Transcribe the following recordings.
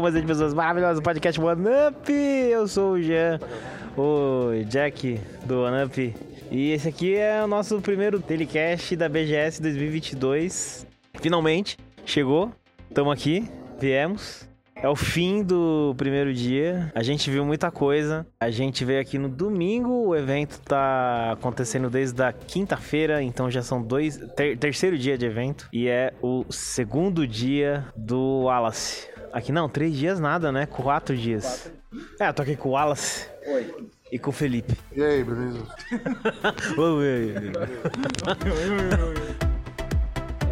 mais de pessoas maravilhosas do podcast One Up. Eu sou o Jean, o Jack do One Up. E esse aqui é o nosso primeiro telecast da BGS 2022. Finalmente, chegou. Estamos aqui, viemos. É o fim do primeiro dia. A gente viu muita coisa. A gente veio aqui no domingo. O evento tá acontecendo desde a quinta-feira, então já são dois ter- terceiro dia de evento e é o segundo dia do Wallace. Aqui não, três dias nada, né? Quatro dias. É, eu tô aqui com o Wallace. Oi. E com o Felipe. E aí, beleza? Oi.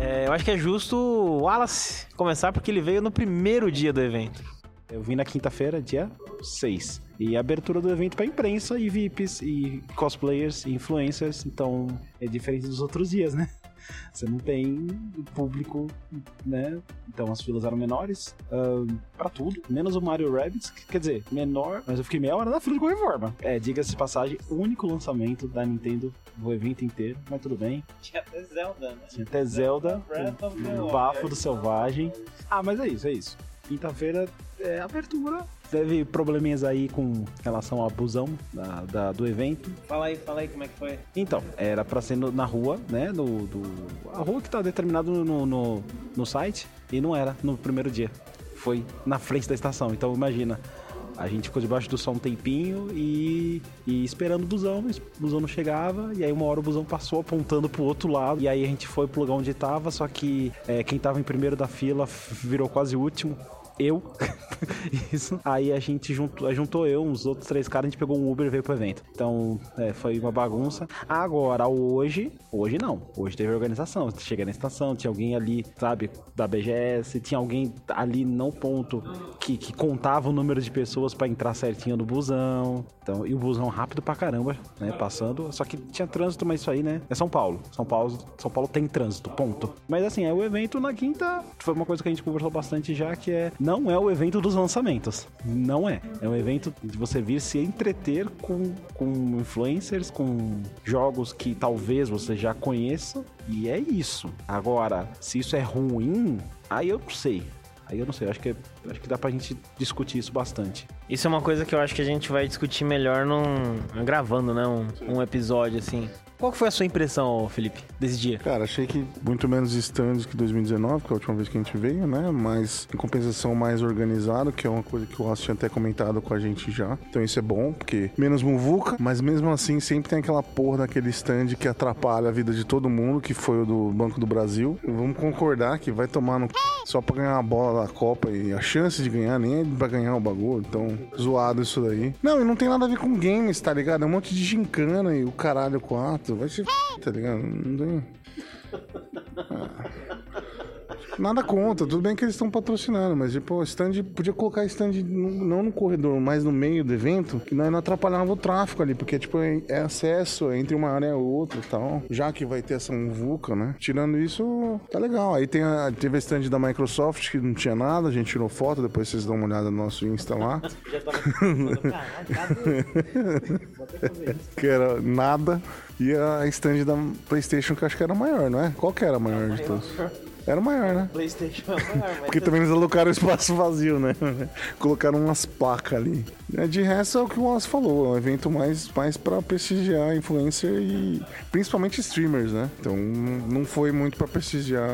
É, eu acho que é justo o Wallace começar porque ele veio no primeiro dia do evento. Eu vim na quinta-feira, dia 6. E a abertura do evento pra imprensa e VIPs e cosplayers e influencers. Então é diferente dos outros dias, né? Você não tem público, né? Então as filas eram menores ahn, pra tudo, menos o Mario Rabbids, que, quer dizer, menor, mas eu fiquei meia hora na fila de qualquer forma. É, diga-se de passagem, único lançamento da Nintendo no evento inteiro, mas tudo bem. Tinha até Zelda, né? Tinha até Zelda, o Wild. bafo do selvagem. Ah, mas é isso, é isso. Quinta-feira é abertura. Teve probleminhas aí com relação ao abusão da, da- do evento. Fala aí, fala aí como é que foi. Então, era pra ser no- na rua, né? No, do, a rua que tá determinado no, no, no site. E não era no primeiro dia. Foi na frente da estação. Então imagina. A gente ficou debaixo do sol um tempinho e, e esperando o busão. O busão não chegava. E aí uma hora o busão passou apontando pro outro lado. E aí a gente foi pro lugar onde tava. Só que é, quem tava em primeiro da fila virou quase o último. Eu. Isso. Aí a gente juntou, juntou eu, uns outros três caras, a gente pegou um Uber e veio pro evento. Então, é, foi uma bagunça. Agora, hoje, hoje não. Hoje teve organização. Cheguei na estação, tinha alguém ali, sabe, da BGS, tinha alguém ali no ponto que, que contava o número de pessoas pra entrar certinho no busão. Então, e o busão rápido pra caramba, né, passando. Só que tinha trânsito, mas isso aí, né, é São Paulo. São Paulo, São Paulo tem trânsito, ponto. Mas assim, é o evento na quinta, foi uma coisa que a gente conversou bastante já, que é, não é o evento dos lançamentos. Não é. É um evento de você vir se entreter com, com influencers, com jogos que talvez você já conheça, e é isso. Agora, se isso é ruim, aí eu não sei. Aí eu não sei, eu acho que, acho que dá pra gente discutir isso bastante. Isso é uma coisa que eu acho que a gente vai discutir melhor num. gravando, né? Um, um episódio assim. Qual foi a sua impressão, Felipe, desse dia? Cara, achei que muito menos stands que 2019, que é a última vez que a gente veio, né? Mas em compensação mais organizado, que é uma coisa que o Ross tinha até comentado com a gente já. Então isso é bom, porque menos muvuca, mas mesmo assim sempre tem aquela porra daquele stand que atrapalha a vida de todo mundo, que foi o do Banco do Brasil. Vamos concordar que vai tomar no c... só pra ganhar a bola da Copa e a chance de ganhar nem é pra ganhar o bagulho. Então, zoado isso daí. Não, e não tem nada a ver com games, tá ligado? É um monte de gincana e o caralho 4. Vai se f... tá ligado? Não tem. Nada contra, tudo bem que eles estão patrocinando, mas tipo, stand podia colocar stand no- não no corredor, mas no meio do evento, que não, não atrapalhava o tráfego ali, porque tipo, é, é acesso entre uma área e outra e tal. Já que vai ter essa muvuca, né? Tirando isso, tá legal. Aí tem a, teve a stand da Microsoft que não tinha nada, a gente tirou foto, depois vocês dão uma olhada no nosso Insta lá. Já tava. que era nada. E a stand da PlayStation, que eu acho que era maior, não é? Qual que era a maior de todos? Era maior, né? PlayStation é maior, mas. Porque também eles alocaram espaço vazio, né? Colocaram umas placas ali. É, De resto é o que o Wallace falou, é um evento mais, mais pra prestigiar influencer e principalmente streamers, né? Então não foi muito pra prestigiar,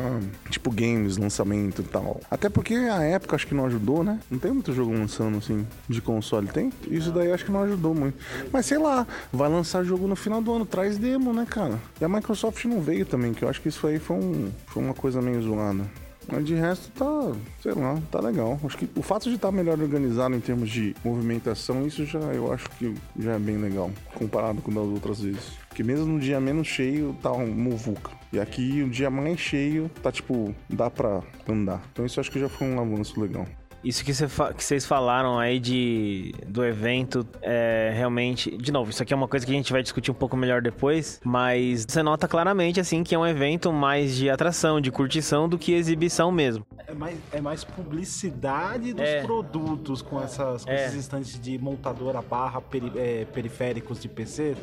tipo, games, lançamento e tal. Até porque a época acho que não ajudou, né? Não tem muito jogo lançando assim de console, tem? Isso daí acho que não ajudou muito. Mas sei lá, vai lançar jogo no final do ano, traz demo, né, cara? E a Microsoft não veio também, que eu acho que isso aí foi, um, foi uma coisa meio zoada. Mas de resto tá, sei lá, tá legal. Acho que o fato de estar melhor organizado em termos de movimentação, isso já eu acho que já é bem legal, comparado com das outras vezes. Porque mesmo no dia menos cheio, tá um muvuca. E aqui, o dia mais cheio, tá tipo, dá pra andar. Então isso acho que já foi um avanço legal. Isso que, cê que vocês falaram aí de, do evento é realmente. De novo, isso aqui é uma coisa que a gente vai discutir um pouco melhor depois. Mas você nota claramente, assim, que é um evento mais de atração, de curtição do que exibição mesmo. É mais, é mais publicidade dos É. produtos com, essas, com É. esses instantes de montadora barra peri- é, periféricos de PC,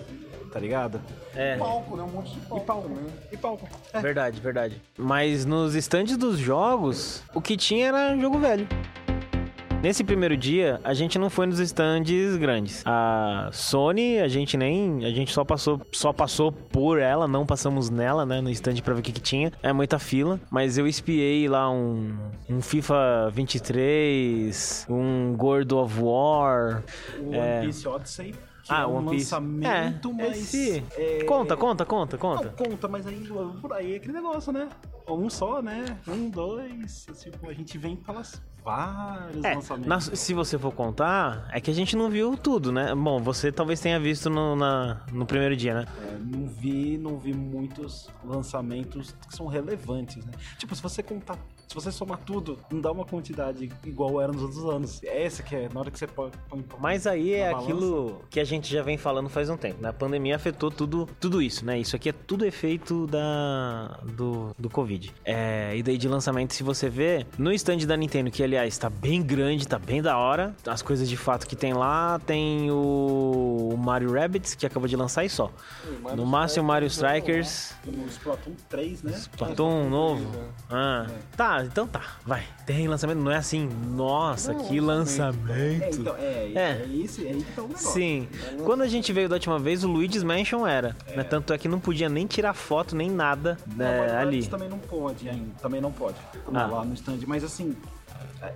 tá ligado? É. Palco, né? Um monte de palco. E palco. E palco. É. Verdade, verdade. Mas nos estandes dos jogos, o que tinha era jogo velho. Nesse primeiro dia, a gente não foi nos stands grandes. A Sony, a gente nem. A gente só passou, só passou por ela, não passamos nela, né? No stand pra ver o que, que tinha. É muita fila. Mas eu espiei lá um, um FIFA 23, um Gordo of War. É, One Piece Odyssey. Que Ah, é um One Piece. lançamento, É, mas. esse- é- Conta, conta, conta, conta. Não, conta, mas aí por aí é aquele negócio, né? Um só, né? Um, dois. Tipo, a gente vem pelas vários É, lançamentos. se você for contar, é que a gente não viu tudo, né? Bom, você talvez tenha visto no, na- no primeiro dia, né? É, não vi, não vi muitos lançamentos que são relevantes, né? Tipo, se você contar, se você somar tudo, não dá uma quantidade igual era nos outros anos. É essa que é, na hora que você põe. põe- Mas aí é na aquilo que a gente já vem falando faz um tempo, né? A pandemia afetou tudo, tudo isso, né? Isso aqui é tudo efeito da, do, do Covid. É, e daí de lançamento, se você vê, no stand da Nintendo, que aliás tá bem grande, tá bem da hora, as coisas de fato que tem lá, tem o Mario Rabbids, que acabou de lançar e só. No máximo Mario Strikers, No Splatoon 3, né? Splatoon novo. Ah, tá, então tá, vai. Tem lançamento, não é assim, nossa, que É, lançamento. então, é, É. é. esse, é aí que tá o negócio. Sim. Quando a gente veio da última vez, o Luigi's Mansion era. Né? Tanto é que não podia nem tirar foto, nem nada Não, né, mas ali. também não pode ainda, também não pode. Ah. Lá no stand, mas assim,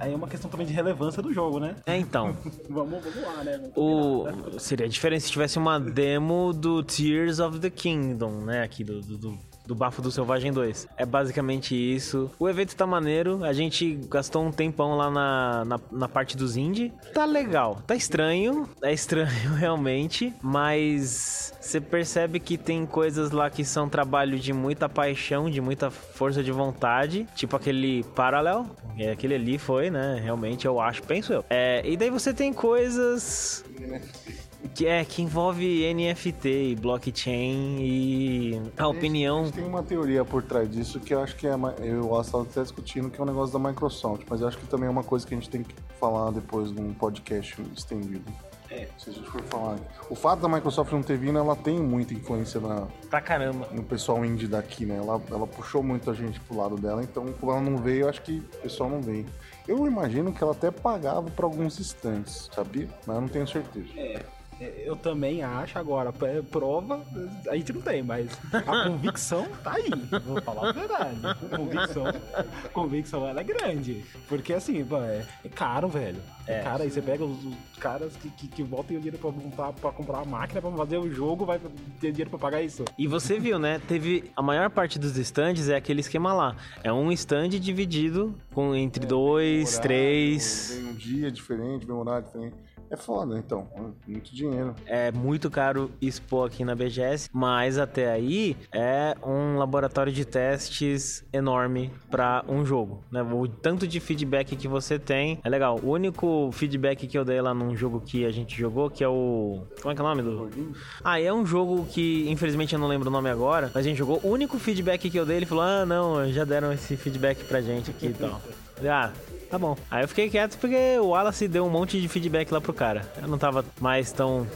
aí é uma questão também de relevância do jogo, né? É, então. Vamos, vamos lá, né? Vamos O... Seria diferente se tivesse uma demo do Tears of the Kingdom, né? Aqui do, do, do- do Bafo do Selvagem 2. É basicamente isso. O evento tá maneiro. A gente gastou um tempão lá na, na, na parte dos indie. Tá legal. Tá estranho. É estranho realmente. Mas você percebe que tem coisas lá que são trabalho de muita paixão, de muita força de vontade. Tipo aquele Parallel. É, aquele ali foi, né? Realmente, eu acho, penso eu. É, e daí você tem coisas que é que envolve NFT e blockchain e a opinião. Tem uma teoria por trás disso que eu acho que é. Eu estava até discutindo que é um negócio da Microsoft, mas eu acho que também é uma coisa que a gente tem que falar depois num podcast estendido. É. Se a gente for falar. O fato da Microsoft não ter vindo, ela tem muita influência na, Pra caramba. no pessoal indie daqui, né? Ela, ela puxou muito a gente pro lado dela, então quando ela não veio, eu acho que o pessoal não veio. Eu imagino que ela até pagava pra alguns instantes, sabia? Mas eu não tenho certeza. É, eu também acho agora, é, prova a gente não tem, mas a convicção tá aí. Vou falar a verdade. A convicção, a convicção ela é grande. Porque assim, é, é caro, velho. É, É. caro. Aí você pega os, os caras que, que, que botam o dinheiro pra, montar, pra comprar a máquina, pra fazer o jogo, vai ter dinheiro pra pagar isso. E você viu, né? Teve a maior parte dos stands é aquele esquema lá. É um stand dividido com entre dois, Horário, três. Vem um dia diferente, vem um horário diferente. É foda, então. Muito dinheiro. É muito caro expor aqui na BGS, mas até aí é um laboratório de testes enorme para um jogo, né? O tanto de feedback que você tem é legal. O único feedback que eu dei lá num jogo que a gente jogou, que é o como é que é o nome do? Ah, é um jogo que infelizmente eu não lembro o nome agora, mas a gente jogou. O único feedback que eu dei, ele falou: "Ah, não, já deram esse feedback pra gente aqui e tal". Ah, Tá bom. Aí eu fiquei quieto porque o Wallace deu um monte de feedback lá pro cara. Eu não tava mais tão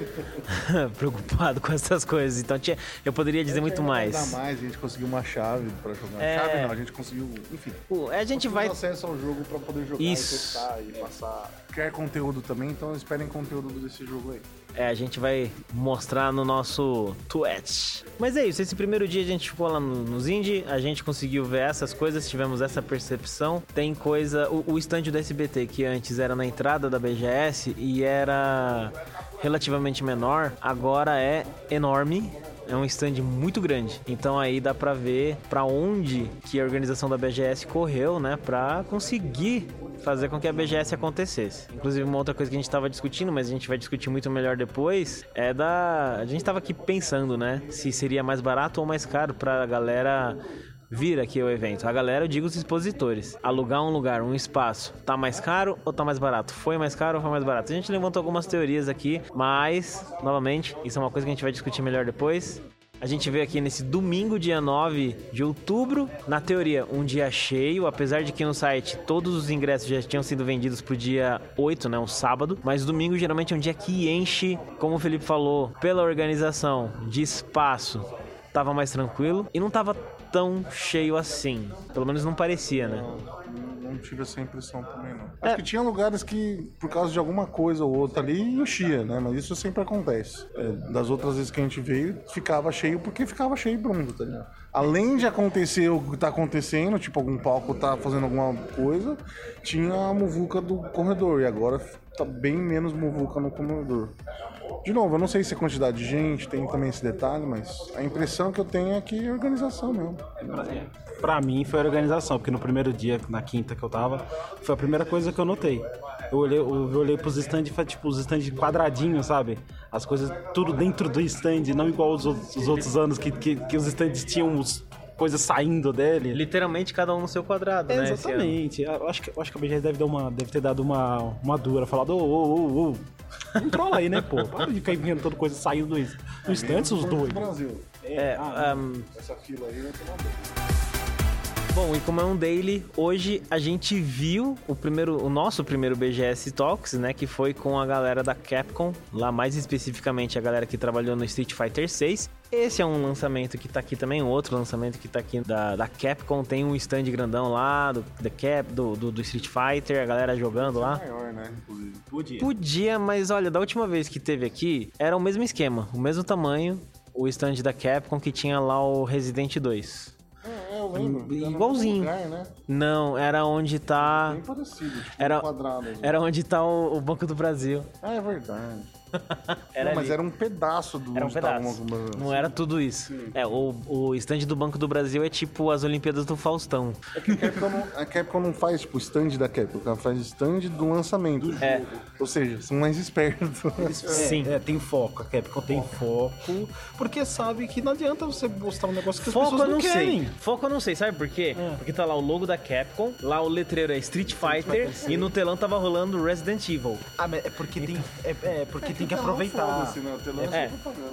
preocupado com essas coisas. Então tinha, eu poderia dizer muito mais. Ainda mais, a gente conseguiu uma chave pra jogar. É. Chave não, a gente conseguiu, enfim. O- A gente vai. acesso ao jogo pra poder jogar Isso. e testar e passar. Quer conteúdo também, então esperem conteúdo desse jogo aí. É, a gente vai mostrar no nosso Twitch. Mas é isso, esse primeiro dia a gente ficou lá no- nos indie, a gente conseguiu ver essas coisas, tivemos essa percepção. Tem coisa. O, o stand do SBT, que antes era na entrada da BGS e era relativamente menor, agora é enorme. É um stand muito grande. Então aí dá pra ver pra onde que a organização da BGS correu, né, Pra conseguir fazer com que a BGS acontecesse. Inclusive uma outra coisa que a gente estava discutindo, mas a gente vai discutir muito melhor depois, é da a gente estava aqui pensando, né, se seria mais barato ou mais caro pra galera vir aqui ao evento. A galera, eu digo os expositores. Alugar um lugar, um espaço, tá mais caro ou tá mais barato? Foi mais caro ou foi mais barato? A gente levantou algumas teorias aqui, mas, novamente, isso é uma coisa que a gente vai discutir melhor depois. A gente veio aqui nesse domingo, dia 9 de outubro. Na teoria, um dia cheio, apesar de que no site todos os ingressos já tinham sido vendidos pro dia 8, né? Um sábado. Mas domingo geralmente é um dia que enche, como o Felipe falou, pela organização de espaço. Tava mais tranquilo e não tava tão cheio assim. Pelo menos não parecia, né? Não não tive essa impressão também, não. Acho que tinha lugares que, por causa de alguma coisa ou outra ali, enchia, né? Mas isso sempre acontece. É, das outras vezes que a gente veio, ficava cheio porque ficava cheio e pronto, tá ligado? Além de acontecer o que tá acontecendo, tipo, algum palco tá fazendo alguma coisa, tinha a muvuca do corredor. E agora tá bem menos muvuca no corredor. De novo, eu não sei se é quantidade de gente, tem também esse detalhe, mas a impressão que eu tenho é que é organização mesmo. Pra mim foi a organização, porque no primeiro dia, na quinta que eu tava, foi a primeira coisa que eu notei. Eu olhei, eu olhei pros stands, foi tipo os stands quadradinhos, sabe? As coisas tudo dentro do stand, não igual os, outros- os outros anos que, que, que os stands tinham os coisas saindo dele. Literalmente cada um no seu quadrado, né? esse ano. Exatamente. Eu acho que, eu acho que a BGS deve, dar uma, deve ter dado uma, uma dura, falado, ô, ô, ô, ô. Controla aí, né, pô? Para de ficar inventando coisa saindo do, do stand, os dois. Brasil. É, Ah, ahn, Essa fila aí vai tomar banho. Bom, e como é um daily, hoje a gente viu o primeiro, o nosso primeiro BGS Talks, né, que foi com a galera da Capcom, lá mais especificamente a galera que trabalhou no Street Fighter 6. Esse é um lançamento que tá aqui também, outro lançamento que tá aqui da, da Capcom, tem um stand grandão lá do, da Cap, do, do, do Street Fighter, a galera jogando lá. Maior, né? Podia. Podia, mas olha, da última vez que teve aqui, era o mesmo esquema, o mesmo tamanho, o stand da Capcom que tinha lá o Resident 2. Eu lembro. Igualzinho. Lugar, né? Não, era onde tá... Bem parecido, tipo Era- um quadrado. Era onde tá o, o Banco do Brasil. Ah, é verdade. Era não, mas era um pedaço do Era um pedaço. Não era tudo isso. É, o, o stand do Banco do Brasil é tipo as Olimpíadas do Faustão. A Capcom, não, a Capcom não faz, tipo, stand da Capcom, ela faz stand do lançamento. É. Ou seja, são mais espertos. Sim. É, tem foco. A Capcom tem foco, porque sabe que não adianta você mostrar um negócio que as Foco pessoas eu não, não querem. sei. Foco eu não sei, sabe por quê? É. Porque tá lá o logo da Capcom, lá o letreiro é Street Fighter e no telão tava rolando Resident Evil. Ah, mas é porque tem, é, é porque tem que aproveitar. Foda-se, né? O telão É. é.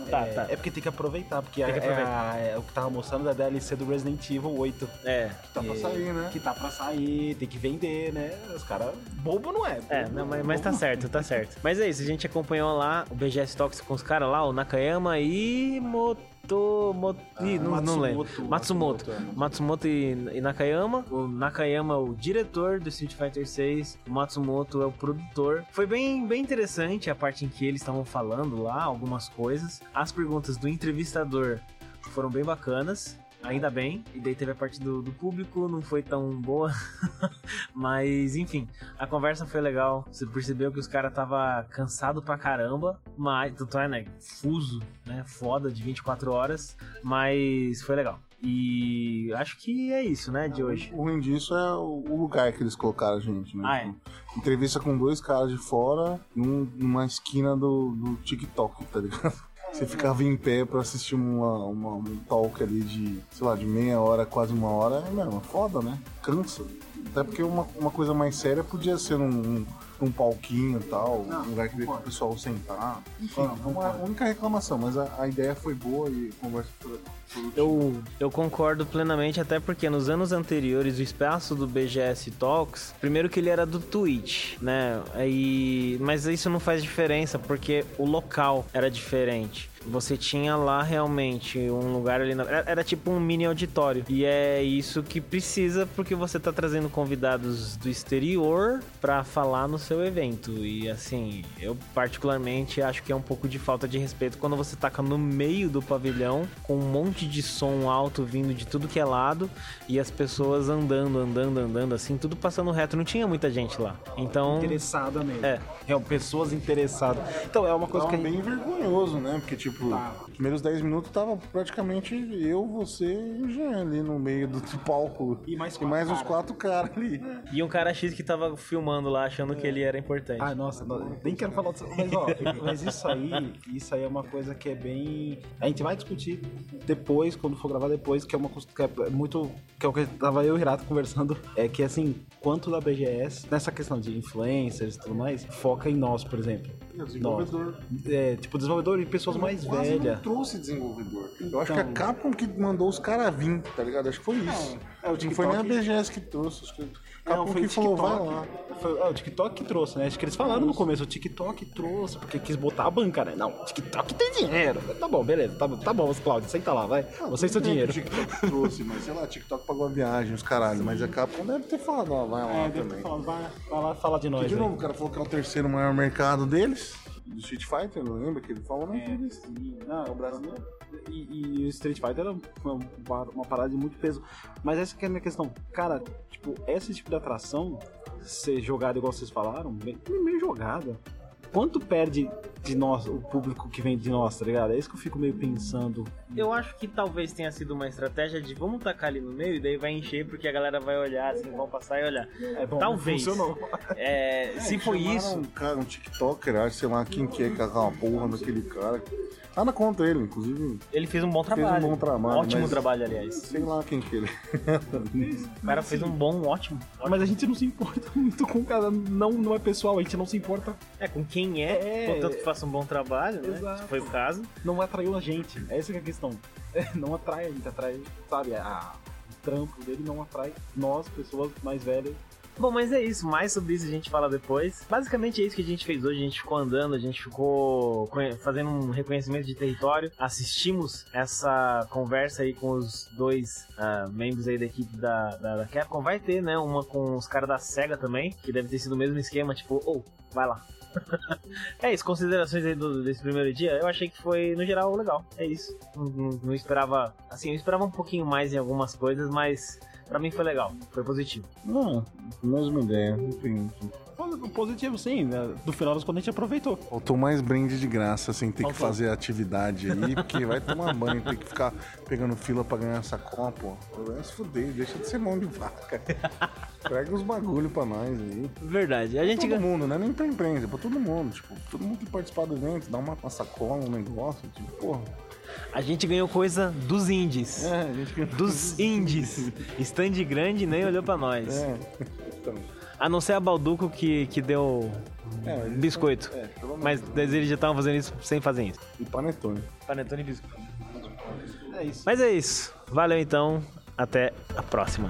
Tá, É, tá. é porque tem que aproveitar, porque Tem que é- aproveitar. É, é o que tava mostrando da DLC do Resident Evil 8. É. Tá pra sair, né? Que tá pra sair, tem que vender, né? Os caras. Bobo não é. É, bobo não, mas, mas tá não. certo, tá certo. Mas é isso, a gente acompanhou lá o BGS Talks com os caras lá, o Nakayama e Moto... Moto Ih, não, não lembro. Matsumoto, Matsumoto. Matsumoto, Matsumoto e, e Nakayama. O Nakayama é o diretor do Street Fighter 6, o Matsumoto é o produtor. Foi bem, bem interessante a parte em que eles estavam falando lá, algumas coisas. As perguntas do entrevistador foram bem bacanas. Ainda bem, e daí teve a parte do, do público, não foi tão boa, mas enfim, a conversa foi legal. Você percebeu que os caras tava cansado pra caramba, mas tanto é, né? Fuso, né? Foda de 24 horas, mas foi legal. E acho que é isso, né, de hoje. O ruim disso é o lugar que eles colocaram a gente, né? Ah, é. Tipo, Entrevista com dois caras de fora num- numa esquina do, do TikTok, tá ligado? Você ficava em pé pra assistir uma, uma- um talk ali de, sei lá, de meia hora, quase uma hora. É, mesmo, é foda, né? Cansa. Até porque uma, uma coisa mais séria podia ser num, num, num palquinho e tal, um lugar que pro pessoal sentar. Enfim, é uma única reclamação, mas a, a ideia foi boa e a conversa foi foi Eu, eu concordo plenamente, até porque nos anos anteriores o espaço do BGS Talks, primeiro que ele era do Twitch, né? Aí, mas isso não faz diferença, porque o local era diferente. Você tinha lá realmente um lugar ali. Na... Era, tipo um mini auditório. E é isso que precisa, porque você tá trazendo convidados do exterior pra falar no seu evento. E assim, eu particularmente acho que é um pouco de falta de respeito quando você taca no meio do pavilhão com um monte de som alto vindo de tudo que é lado e as pessoas andando, andando, andando, assim, tudo passando reto. Não tinha muita gente lá. Então. Interessada mesmo. É. É, pessoas interessadas. Então, é uma coisa Tava que a gente- bem vergonhoso, né? Porque, tipo, Tá. os primeiros 10 minutos tava praticamente eu, você e o Jean ali no meio do palco. E mais e quatro mais uns caras. quatro caras ali. E um cara X que tava filmando lá achando que ele era importante. Ah, nossa, não, nem quero falar disso. Mas, ó, mas isso aí, isso aí é uma coisa que é bem. A gente vai discutir depois, quando for gravar depois, que é uma coisa que é muito. Que é o que tava eu e o Renato conversando. É que assim, quanto da BGS, nessa questão de influencers e tudo mais, foca em nós, por exemplo. O desenvolvedor. É, tipo, desenvolvedor e pessoas mais Quase velhas. não trouxe desenvolvedor. Eu acho que a Então. Capcom que mandou os caras vir, tá ligado? Acho que foi isso. é o não foi nem a. BGS que trouxe. Acho que a Não, Capcom foi que falou, vai lá. Foi, é, o TikTok que trouxe, né? Acho que eles falaram no começo, o TikTok trouxe, porque quis botar a banca, né? Não, o TikTok tem dinheiro. Tá bom, beleza, tá, tá bom, Cláudio, senta lá, vai. Você e seu dinheiro. O TikTok trouxe, mas sei lá, TikTok pagou a viagem, os caralho. Mas a Capcom deve ter falado, ó, vai lá É, também. falado, vai, vai lá falar de nós De aí. novo, o cara falou que é o terceiro maior mercado deles, do Street Fighter, não lembra que ele falou na entrevista? Não, o brasileiro. E, e o Street Fighter era uma, uma parada de muito peso. Mas essa que é a minha questão. Cara, tipo, esse tipo de atração, ser jogada igual vocês falaram, bem, meio jogada. Quanto perde de nós, o público que vem de nós, tá ligado? É isso que eu fico meio pensando. Eu acho que talvez tenha sido uma estratégia de vamos tacar ali no meio e daí vai encher porque a galera vai olhar, assim, vão passar e olhar. É bom, Talvez. Funcionou. É, se foi isso, Um, cara, um TikToker, acho, sei lá, quem que é cagar uma porra daquele cara. Tá na conta ele, inclusive. ele fez um bom Fez um trabalho. bom trabalho, Ótimo mas- trabalho, aliás. Sei lá quem que ele O cara fez um bom, ótimo. Mas a gente não se importa muito com o cara. Não, não é pessoal, a gente não se importa. É, com quem é, É. contanto que faça um bom trabalho, né? Exato. Se foi o caso. Não atraiu a gente. Essa que é a questão. Não atrai a gente, atrai, sabe, a, o trampo dele não atrai nós, pessoas mais velhas. Bom, mas é isso. Mais sobre isso a gente fala depois. Basicamente é isso que a gente fez hoje. A gente ficou andando, a gente ficou fazendo um reconhecimento de território. Assistimos essa conversa aí com os dois ah, membros aí da equipe da, da, da Capcom. Vai ter, né? Uma com os caras da SEGA também, que deve ter sido o mesmo esquema, tipo, ou, vai lá. é isso, considerações aí do- desse primeiro dia. Eu achei que foi, no geral, legal. É isso. Não, não- não esperava. Assim, eu esperava um pouquinho mais em algumas coisas, mas pra mim foi legal. Foi positivo. Não, mesma ideia. Enfim. Positivo, sim. né? No final das contas, a gente aproveitou. Faltou mais brinde de graça sem ter que Faltou. fazer atividade aí, porque vai tomar banho, tem que ficar pegando fila pra ganhar essa copa. Vai se fuder, deixa de ser mão de vaca. Pega os bagulho pra nós aí. Verdade. A gente Todo ganha. mundo, né? Nem pra imprensa, é pra todo mundo. Tipo, todo mundo que participar do evento, dá uma, uma sacola, um negócio, tipo, porra. A gente ganhou coisa dos indies. É, a gente Dos indies. Stand grande nem olhou pra nós. É. Então, A não ser a Balduco que, que deu É, biscoito. é, pelo menos. Mas mas eles já estavam fazendo isso sem fazer isso. E panetone. Panetone e biscoito. É isso. Mas é isso. Valeu então. Até a próxima.